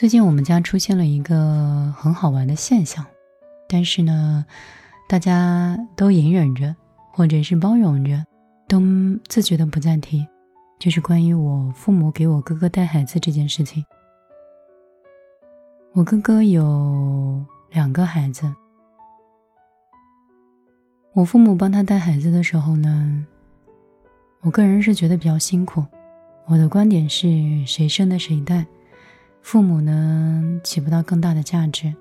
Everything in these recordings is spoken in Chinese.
最近我们家出现了一个很好玩的现象，但是呢，大家都隐忍着，或者是包容着，都自觉的不再提，就是关于我父母给我哥哥带孩子这件事情。我哥哥有两个孩子，我父母帮他带孩子的时候呢，我个人是觉得比较辛苦。我的观点是谁生的谁带。父母呢起不到更大的价值，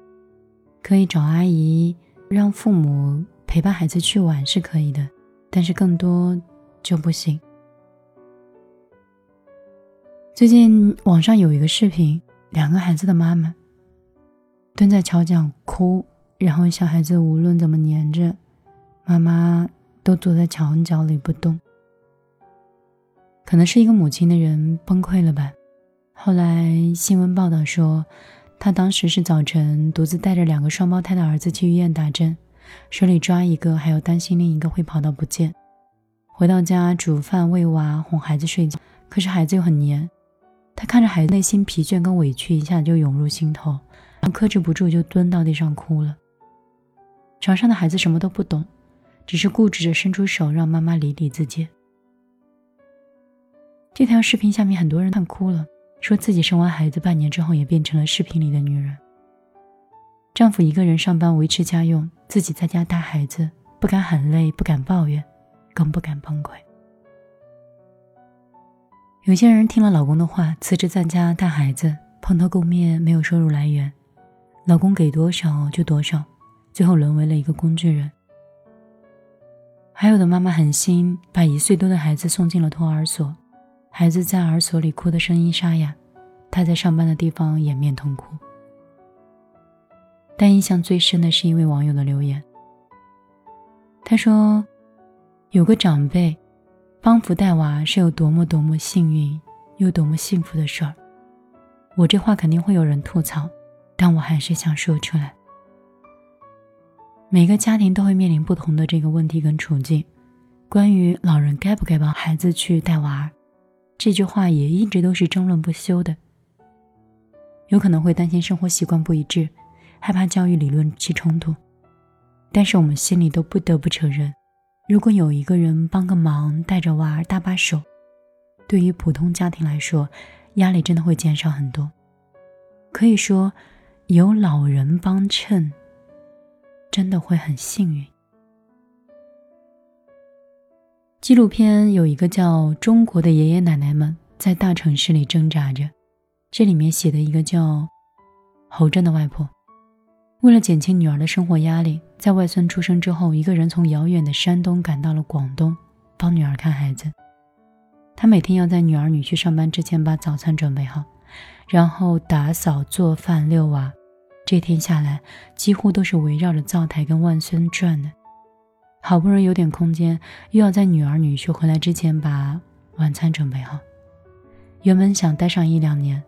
可以找阿姨让父母陪伴孩子去玩是可以的，但是更多就不行。最近网上有一个视频，两个孩子的妈妈蹲在桥角哭，然后小孩子无论怎么黏着妈妈，都坐在墙角里不动。可能是一个母亲的人崩溃了吧。后来新闻报道说，他当时是早晨独自带着两个双胞胎的儿子去医院打针，手里抓一个，还要担心另一个会跑到不见。回到家煮饭喂娃哄孩子睡觉，可是孩子又很黏，他看着孩子内心疲倦跟委屈一下就涌入心头，克制不住就蹲到地上哭了。床上的孩子什么都不懂，只是固执着伸出手让妈妈理理自己。这条视频下面很多人看哭了。说自己生完孩子半年之后也变成了视频里的女人。丈夫一个人上班维持家用，自己在家带孩子，不敢喊累，不敢抱怨，更不敢崩溃。有些人听了老公的话，辞职在家带孩子，蓬头垢面，没有收入来源，老公给多少就多少，最后沦为了一个工具人。还有的妈妈狠心把一岁多的孩子送进了托儿所。孩子在儿所里哭的声音沙哑，他在上班的地方掩面痛哭。但印象最深的是一位网友的留言。他说：“有个长辈帮扶带娃是有多么多么幸运，又多么幸福的事儿。”我这话肯定会有人吐槽，但我还是想说出来。每个家庭都会面临不同的这个问题跟处境。关于老人该不该帮孩子去带娃儿？这句话也一直都是争论不休的。有可能会担心生活习惯不一致，害怕教育理论起冲突。但是我们心里都不得不承认，如果有一个人帮个忙，带着娃儿搭把手，对于普通家庭来说，压力真的会减少很多。可以说，有老人帮衬，真的会很幸运。纪录片有一个叫《中国的爷爷奶奶们在大城市里挣扎着》，这里面写的一个叫侯震的外婆，为了减轻女儿的生活压力，在外孙出生之后，一个人从遥远的山东赶到了广东，帮女儿看孩子。他每天要在女儿女婿上班之前把早餐准备好，然后打扫、做饭、遛娃，这天下来几乎都是围绕着灶台跟外孙转的。好不容易有点空间，又要在女儿女婿回来之前把晚餐准备好。原本想待上一两年，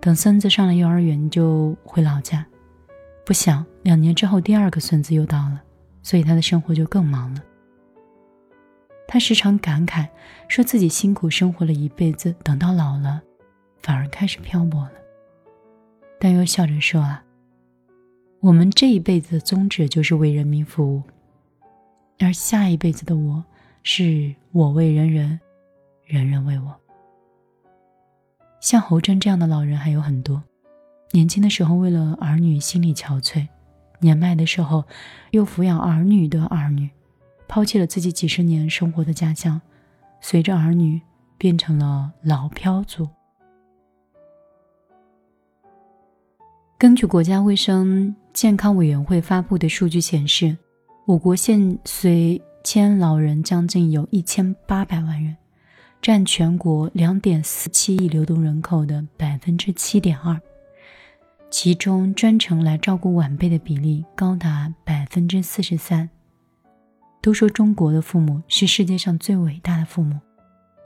等孙子上了幼儿园就回老家。不想两年之后第二个孙子又到了，所以他的生活就更忙了。他时常感慨，说自己辛苦生活了一辈子，等到老了，反而开始漂泊了。但又笑着说啊，我们这一辈子的宗旨就是为人民服务。而下一辈子的我，是我为人人，人人为我。像侯真这样的老人还有很多，年轻的时候为了儿女心力憔悴，年迈的时候又抚养儿女的儿女，抛弃了自己几十年生活的家乡，随着儿女变成了老漂族。根据国家卫生健康委员会发布的数据显示。我国现随迁老人将近有一千八百万人，占全国两点四七亿流动人口的百分之七点二，其中专程来照顾晚辈的比例高达百分之四十三。都说中国的父母是世界上最伟大的父母，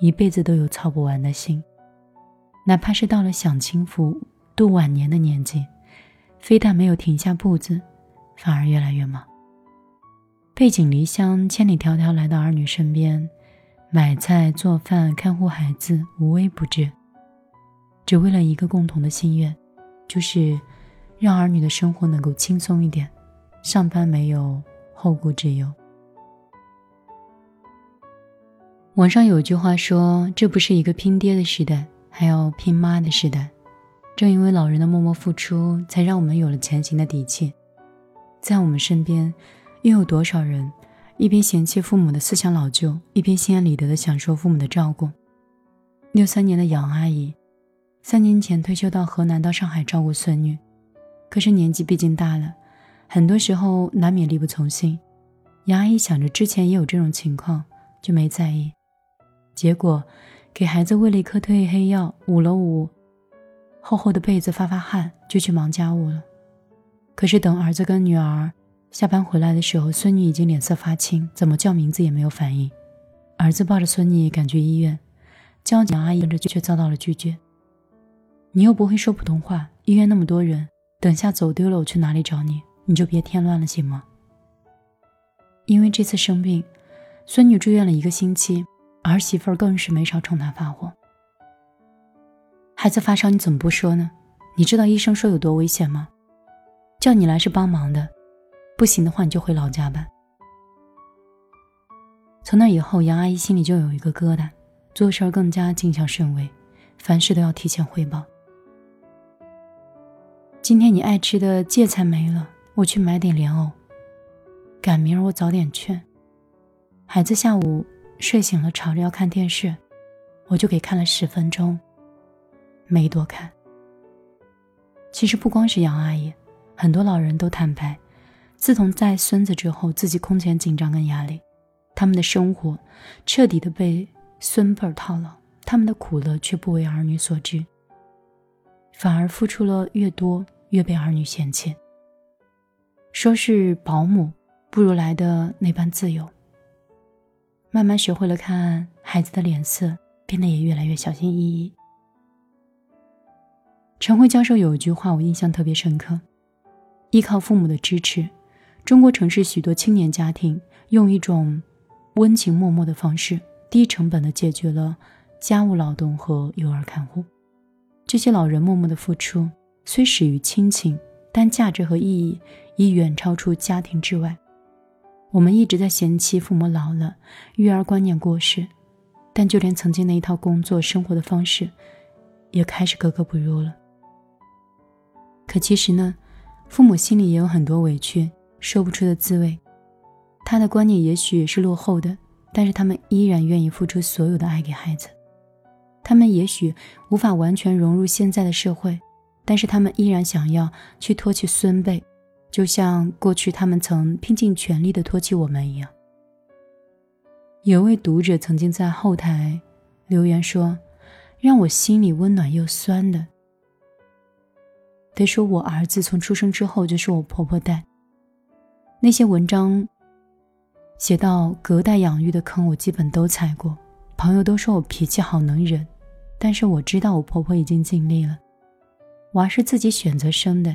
一辈子都有操不完的心，哪怕是到了享清福、度晚年的年纪，非但没有停下步子，反而越来越忙。背井离乡，千里迢迢来到儿女身边，买菜、做饭、看护孩子，无微不至，只为了一个共同的心愿：就是让儿女的生活能够轻松一点，上班没有后顾之忧。网上有句话说：“这不是一个拼爹的时代，还要拼妈的时代。”正因为老人的默默付出，才让我们有了前行的底气。在我们身边，又有多少人一边嫌弃父母的思想老旧，一边心安理得的享受父母的照顾？六三年的杨阿姨，三年前退休到河南、到上海照顾孙女，可是年纪毕竟大了，很多时候难免力不从心。杨阿姨想着之前也有这种情况，就没在意。结果，给孩子喂了一颗褪黑药，捂了捂厚厚的被子，发发汗，就去忙家务了。可是等儿子跟女儿下班回来的时候，孙女已经脸色发青，怎么叫名字也没有反应。儿子抱着孙女赶去医院，交警阿姨跟着却遭到了拒绝。你又不会说普通话，医院那么多人，等下走丢了，我去哪里找你？你就别添乱了，行吗？因为这次生病，孙女住院了一个星期。儿媳妇更是没少冲他发火。孩子发烧你怎么不说呢？你知道医生说有多危险吗？叫你来是帮忙的，不行的话你就回老家吧。从那以后，杨阿姨心里就有一个疙瘩，做事更加谨小慎微，凡事都要提前汇报。今天你爱吃的芥菜没了，我去买点莲藕。赶明儿我早点去。孩子下午。睡醒了，吵着要看电视，我就给看了十分钟，没多看。其实不光是杨阿姨，很多老人都坦白，自从带孙子之后，自己空前紧张跟压力，他们的生活彻底的被孙辈儿套牢，他们的苦乐却不为儿女所知，反而付出了越多，越被儿女嫌弃。说是保姆，不如来的那般自由。慢慢学会了看孩子的脸色，变得也越来越小心翼翼。陈辉教授有一句话，我印象特别深刻：依靠父母的支持，中国城市许多青年家庭用一种温情脉脉的方式，低成本的解决了家务劳动和幼儿看护。这些老人默默的付出，虽始于亲情，但价值和意义已远超出家庭之外。我们一直在嫌弃父母老了，育儿观念过时，但就连曾经那一套工作生活的方式，也开始格格不入了。可其实呢，父母心里也有很多委屈，说不出的滋味。他的观念也许是落后的，但是他们依然愿意付出所有的爱给孩子。他们也许无法完全融入现在的社会，但是他们依然想要去托起孙辈。就像过去他们曾拼尽全力的托起我们一样。有位读者曾经在后台留言说：“让我心里温暖又酸的，得说我儿子从出生之后就是我婆婆带。那些文章写到隔代养育的坑，我基本都踩过。朋友都说我脾气好能忍，但是我知道我婆婆已经尽力了。”娃是自己选择生的，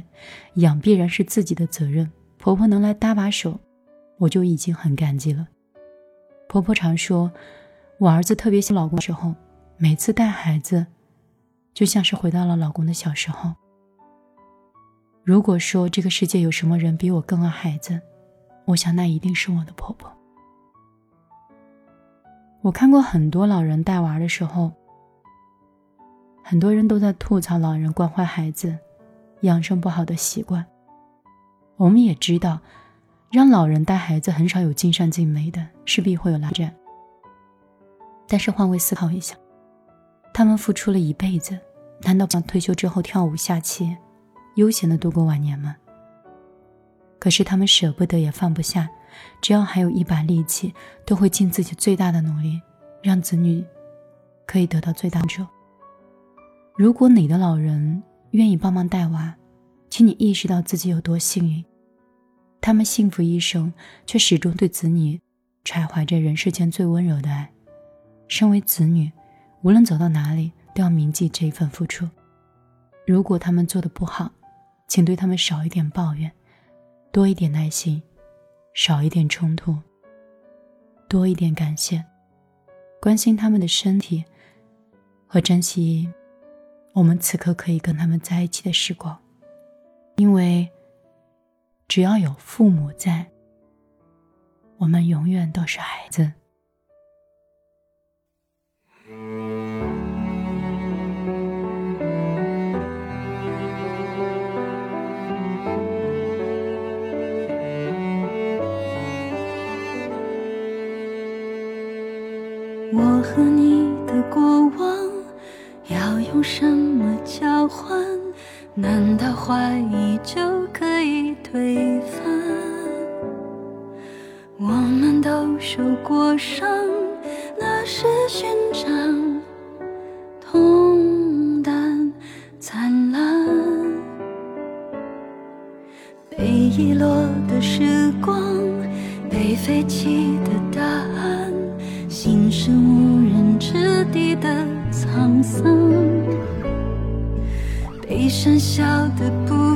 养必然是自己的责任。婆婆能来搭把手，我就已经很感激了。婆婆常说，我儿子特别想老公的时候，每次带孩子，就像是回到了老公的小时候。如果说这个世界有什么人比我更爱孩子，我想那一定是我的婆婆。我看过很多老人带娃的时候。很多人都在吐槽老人惯坏孩子，养成不好的习惯。我们也知道，让老人带孩子很少有尽善尽美的，势必会有拉战。但是换位思考一下，他们付出了一辈子，难道想退休之后跳舞下棋，悠闲的度过晚年吗？可是他们舍不得也放不下，只要还有一把力气，都会尽自己最大的努力，让子女可以得到最大的。如果你的老人愿意帮忙带娃，请你意识到自己有多幸运。他们幸福一生，却始终对子女揣怀着人世间最温柔的爱。身为子女，无论走到哪里，都要铭记这一份付出。如果他们做的不好，请对他们少一点抱怨，多一点耐心，少一点冲突，多一点感谢，关心他们的身体和珍惜。我们此刻可以跟他们在一起的时光，因为只要有父母在，我们永远都是孩子。我和你的过往要用什么交换？难道怀疑就可以推翻？我们都受过伤，那是勋章，痛淡灿烂。被遗落的时光，被废弃的答案。是无人之地的沧桑，悲伤笑得不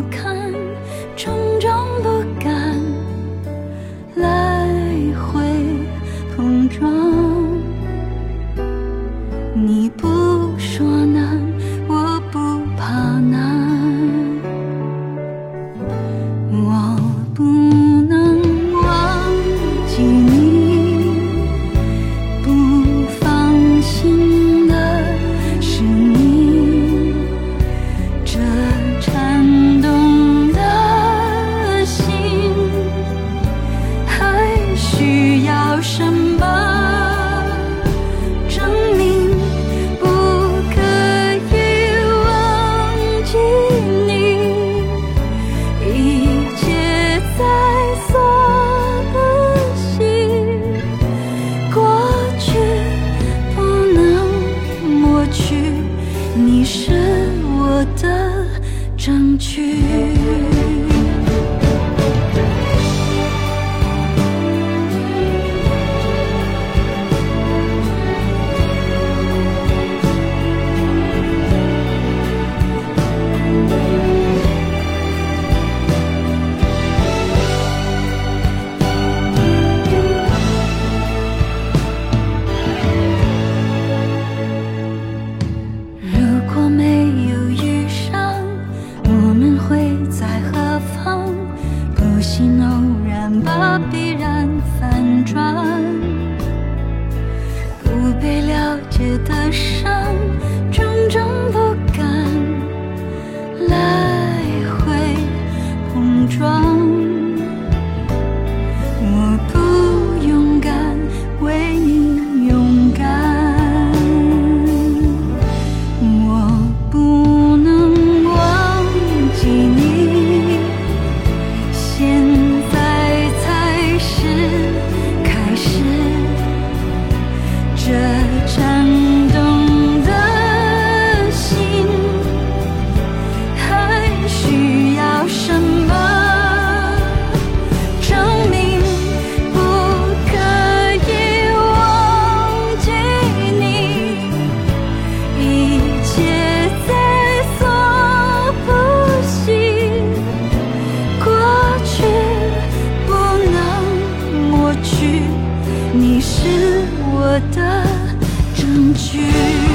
我的证据。